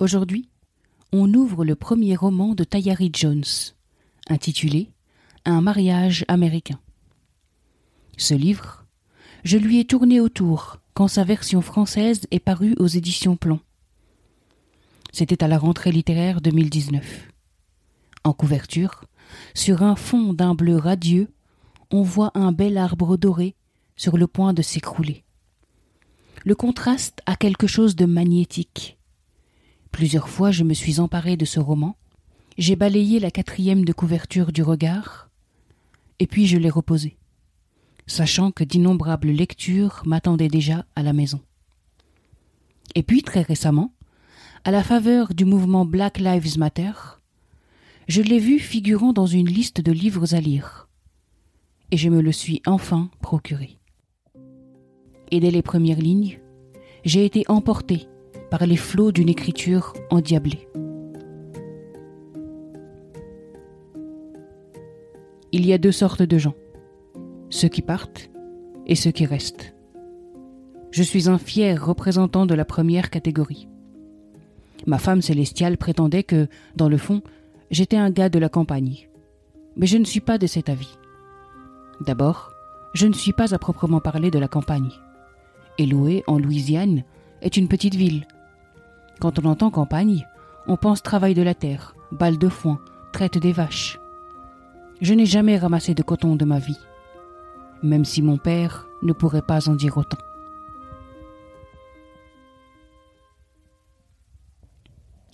Aujourd'hui, on ouvre le premier roman de Tayari Jones, intitulé Un mariage américain. Ce livre, je lui ai tourné autour quand sa version française est parue aux éditions Plomb. C'était à la rentrée littéraire 2019. En couverture, sur un fond d'un bleu radieux, on voit un bel arbre doré sur le point de s'écrouler. Le contraste a quelque chose de magnétique. Plusieurs fois je me suis emparé de ce roman, j'ai balayé la quatrième de couverture du regard, et puis je l'ai reposé, sachant que d'innombrables lectures m'attendaient déjà à la maison. Et puis très récemment, à la faveur du mouvement Black Lives Matter, je l'ai vu figurant dans une liste de livres à lire, et je me le suis enfin procuré. Et dès les premières lignes, j'ai été emporté par les flots d'une écriture endiablée. Il y a deux sortes de gens, ceux qui partent et ceux qui restent. Je suis un fier représentant de la première catégorie. Ma femme célestiale prétendait que, dans le fond, j'étais un gars de la campagne. Mais je ne suis pas de cet avis. D'abord, je ne suis pas à proprement parler de la campagne. Eloué, en Louisiane, est une petite ville quand on entend campagne, on pense travail de la terre, balle de foin, traite des vaches. Je n'ai jamais ramassé de coton de ma vie, même si mon père ne pourrait pas en dire autant.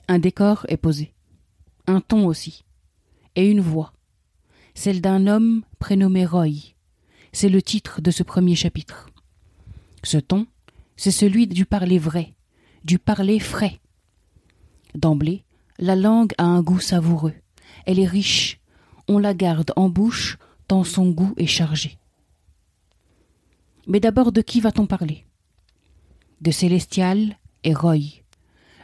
Un décor est posé, un ton aussi, et une voix, celle d'un homme prénommé Roy. C'est le titre de ce premier chapitre. Ce ton, c'est celui du parler vrai, du parler frais. D'emblée, la langue a un goût savoureux. Elle est riche. On la garde en bouche tant son goût est chargé. Mais d'abord, de qui va-t-on parler? De Célestial et Roy,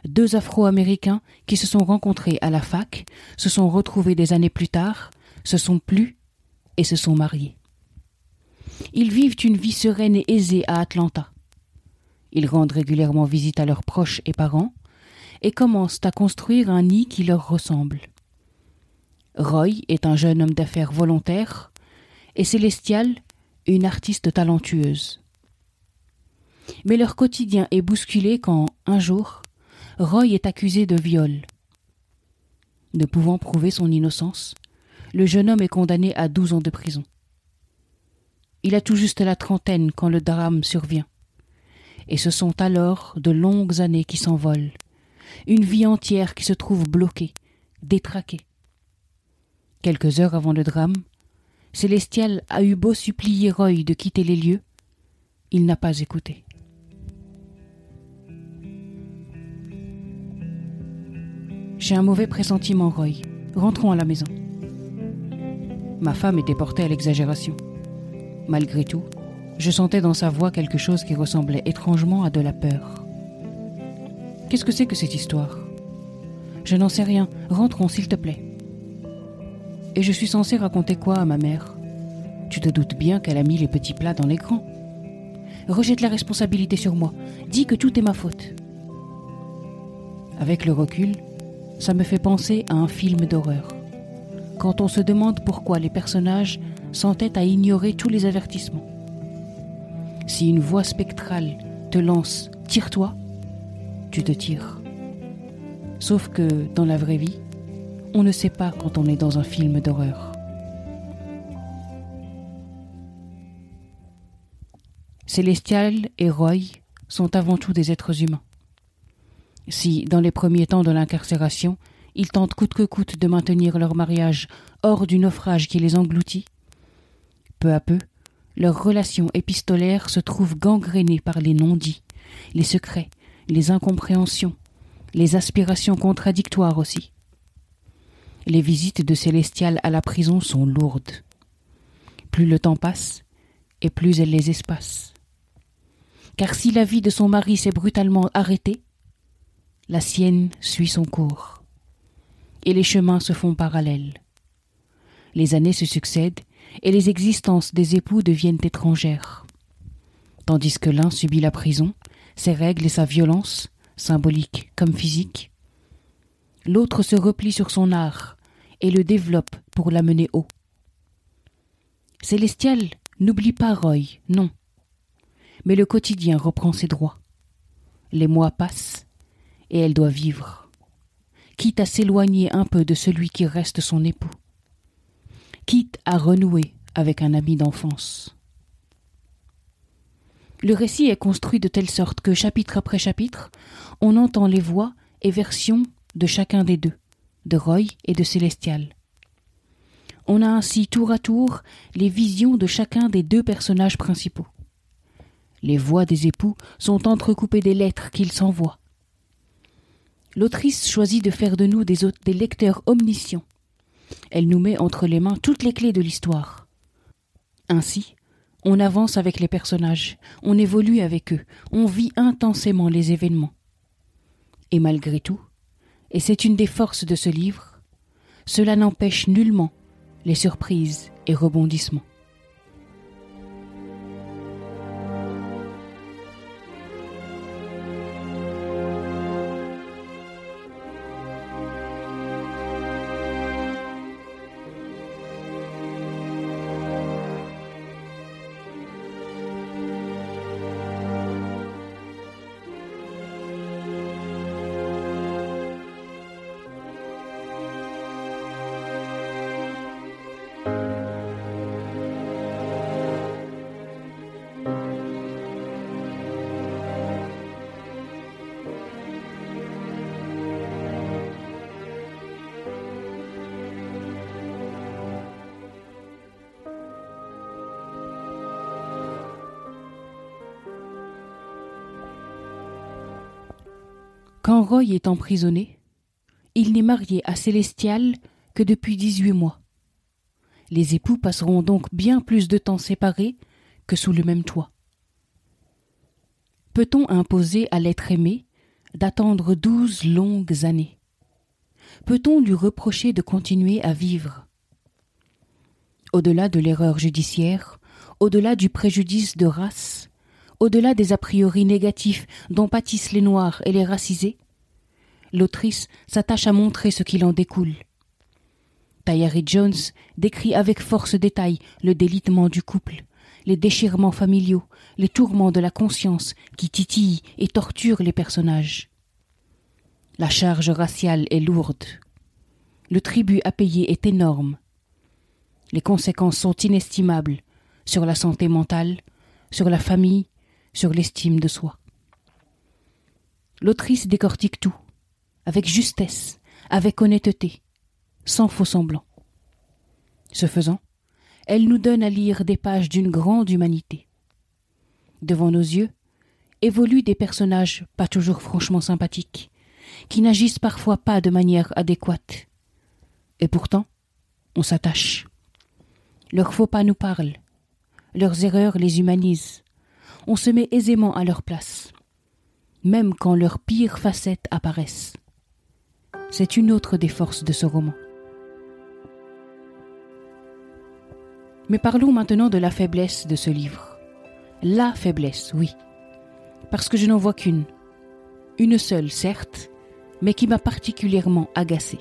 deux Afro-Américains qui se sont rencontrés à la fac, se sont retrouvés des années plus tard, se sont plu et se sont mariés. Ils vivent une vie sereine et aisée à Atlanta. Ils rendent régulièrement visite à leurs proches et parents et commencent à construire un nid qui leur ressemble. Roy est un jeune homme d'affaires volontaire et Célestial une artiste talentueuse. Mais leur quotidien est bousculé quand, un jour, Roy est accusé de viol. Ne pouvant prouver son innocence, le jeune homme est condamné à douze ans de prison. Il a tout juste la trentaine quand le drame survient et ce sont alors de longues années qui s'envolent, une vie entière qui se trouve bloquée, détraquée. Quelques heures avant le drame, Célestial a eu beau supplier Roy de quitter les lieux, il n'a pas écouté. J'ai un mauvais pressentiment, Roy. Rentrons à la maison. Ma femme était portée à l'exagération. Malgré tout, je sentais dans sa voix quelque chose qui ressemblait étrangement à de la peur. Qu'est-ce que c'est que cette histoire? Je n'en sais rien. Rentrons, s'il te plaît. Et je suis censé raconter quoi à ma mère? Tu te doutes bien qu'elle a mis les petits plats dans l'écran. Rejette la responsabilité sur moi. Dis que tout est ma faute. Avec le recul, ça me fait penser à un film d'horreur. Quand on se demande pourquoi les personnages s'entêtent à ignorer tous les avertissements si une voix spectrale te lance Tire-toi, tu te tires. Sauf que dans la vraie vie, on ne sait pas quand on est dans un film d'horreur. Célestial et Roy sont avant tout des êtres humains. Si, dans les premiers temps de l'incarcération, ils tentent coûte que coûte de maintenir leur mariage hors du naufrage qui les engloutit, peu à peu, leur relation épistolaire se trouve gangrénée par les non-dits, les secrets, les incompréhensions, les aspirations contradictoires aussi. Les visites de Célestial à la prison sont lourdes. Plus le temps passe, et plus elle les espace. Car si la vie de son mari s'est brutalement arrêtée, la sienne suit son cours, et les chemins se font parallèles. Les années se succèdent, et les existences des époux deviennent étrangères. Tandis que l'un subit la prison, ses règles et sa violence, symbolique comme physique, l'autre se replie sur son art et le développe pour l'amener haut. Célestial n'oublie pas Roy, non. Mais le quotidien reprend ses droits. Les mois passent et elle doit vivre, quitte à s'éloigner un peu de celui qui reste son époux, quitte à renouer avec un ami d'enfance. Le récit est construit de telle sorte que, chapitre après chapitre, on entend les voix et versions de chacun des deux, de Roy et de Célestial. On a ainsi tour à tour les visions de chacun des deux personnages principaux. Les voix des époux sont entrecoupées des lettres qu'ils s'envoient. L'autrice choisit de faire de nous des, des lecteurs omniscients. Elle nous met entre les mains toutes les clés de l'histoire. Ainsi, on avance avec les personnages, on évolue avec eux, on vit intensément les événements. Et malgré tout, et c'est une des forces de ce livre, cela n'empêche nullement les surprises et rebondissements. Quand Roy est emprisonné, il n'est marié à Célestial que depuis dix-huit mois. Les époux passeront donc bien plus de temps séparés que sous le même toit. Peut-on imposer à l'être aimé d'attendre douze longues années? Peut-on lui reprocher de continuer à vivre? Au-delà de l'erreur judiciaire, au-delà du préjudice de race, au-delà des a priori négatifs dont pâtissent les Noirs et les racisés, l'autrice s'attache à montrer ce qu'il en découle. Tayari Jones décrit avec force détail le délitement du couple, les déchirements familiaux, les tourments de la conscience qui titillent et torturent les personnages. La charge raciale est lourde. Le tribut à payer est énorme. Les conséquences sont inestimables sur la santé mentale, sur la famille, sur l'estime de soi. L'autrice décortique tout, avec justesse, avec honnêteté, sans faux semblant. Ce faisant, elle nous donne à lire des pages d'une grande humanité. Devant nos yeux évoluent des personnages pas toujours franchement sympathiques, qui n'agissent parfois pas de manière adéquate. Et pourtant, on s'attache. Leurs faux pas nous parlent, leurs erreurs les humanisent, on se met aisément à leur place, même quand leurs pires facettes apparaissent. C'est une autre des forces de ce roman. Mais parlons maintenant de la faiblesse de ce livre. La faiblesse, oui. Parce que je n'en vois qu'une. Une seule, certes, mais qui m'a particulièrement agacée.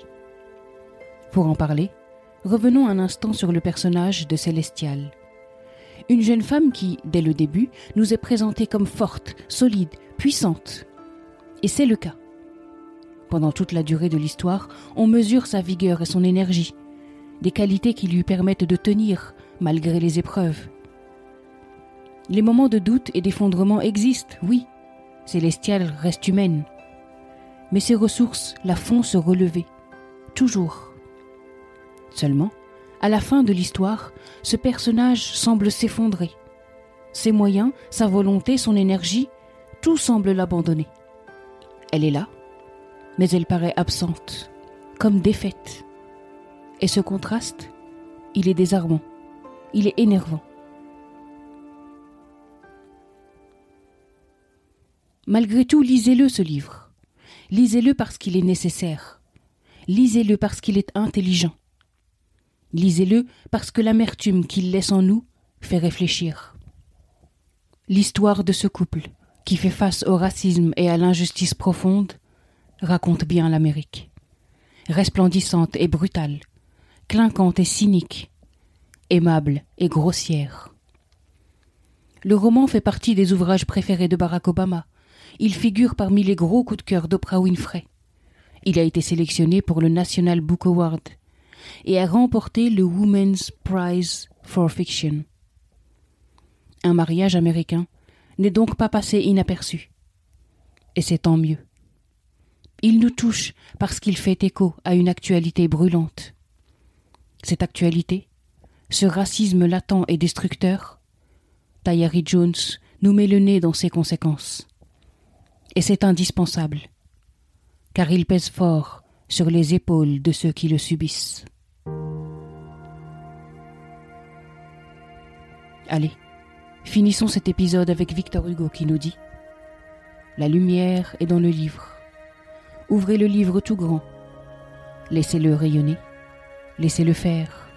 Pour en parler, revenons un instant sur le personnage de Célestial. Une jeune femme qui, dès le début, nous est présentée comme forte, solide, puissante. Et c'est le cas. Pendant toute la durée de l'histoire, on mesure sa vigueur et son énergie, des qualités qui lui permettent de tenir malgré les épreuves. Les moments de doute et d'effondrement existent, oui. Célestial reste humaine. Mais ses ressources la font se relever. Toujours. Seulement, à la fin de l'histoire, ce personnage semble s'effondrer. Ses moyens, sa volonté, son énergie, tout semble l'abandonner. Elle est là, mais elle paraît absente, comme défaite. Et ce contraste, il est désarmant, il est énervant. Malgré tout, lisez-le ce livre. Lisez-le parce qu'il est nécessaire. Lisez-le parce qu'il est intelligent. Lisez-le parce que l'amertume qu'il laisse en nous fait réfléchir. L'histoire de ce couple, qui fait face au racisme et à l'injustice profonde, raconte bien l'Amérique. Resplendissante et brutale, clinquante et cynique, aimable et grossière. Le roman fait partie des ouvrages préférés de Barack Obama. Il figure parmi les gros coups de cœur d'Oprah Winfrey. Il a été sélectionné pour le National Book Award et a remporté le Women's Prize for Fiction. Un mariage américain n'est donc pas passé inaperçu. Et c'est tant mieux. Il nous touche parce qu'il fait écho à une actualité brûlante. Cette actualité, ce racisme latent et destructeur, Tayari Jones nous met le nez dans ses conséquences. Et c'est indispensable, car il pèse fort sur les épaules de ceux qui le subissent. Allez, finissons cet épisode avec Victor Hugo qui nous dit La lumière est dans le livre. Ouvrez le livre tout grand. Laissez-le rayonner. Laissez-le faire.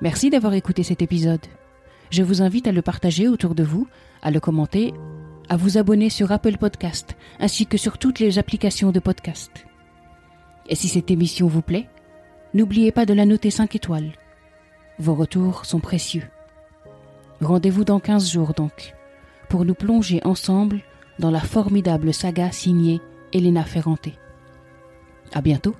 Merci d'avoir écouté cet épisode. Je vous invite à le partager autour de vous, à le commenter, à vous abonner sur Apple Podcast, ainsi que sur toutes les applications de podcast. Et si cette émission vous plaît, n'oubliez pas de la noter 5 étoiles. Vos retours sont précieux. Rendez-vous dans 15 jours donc, pour nous plonger ensemble dans la formidable saga signée Elena Ferrante. À bientôt!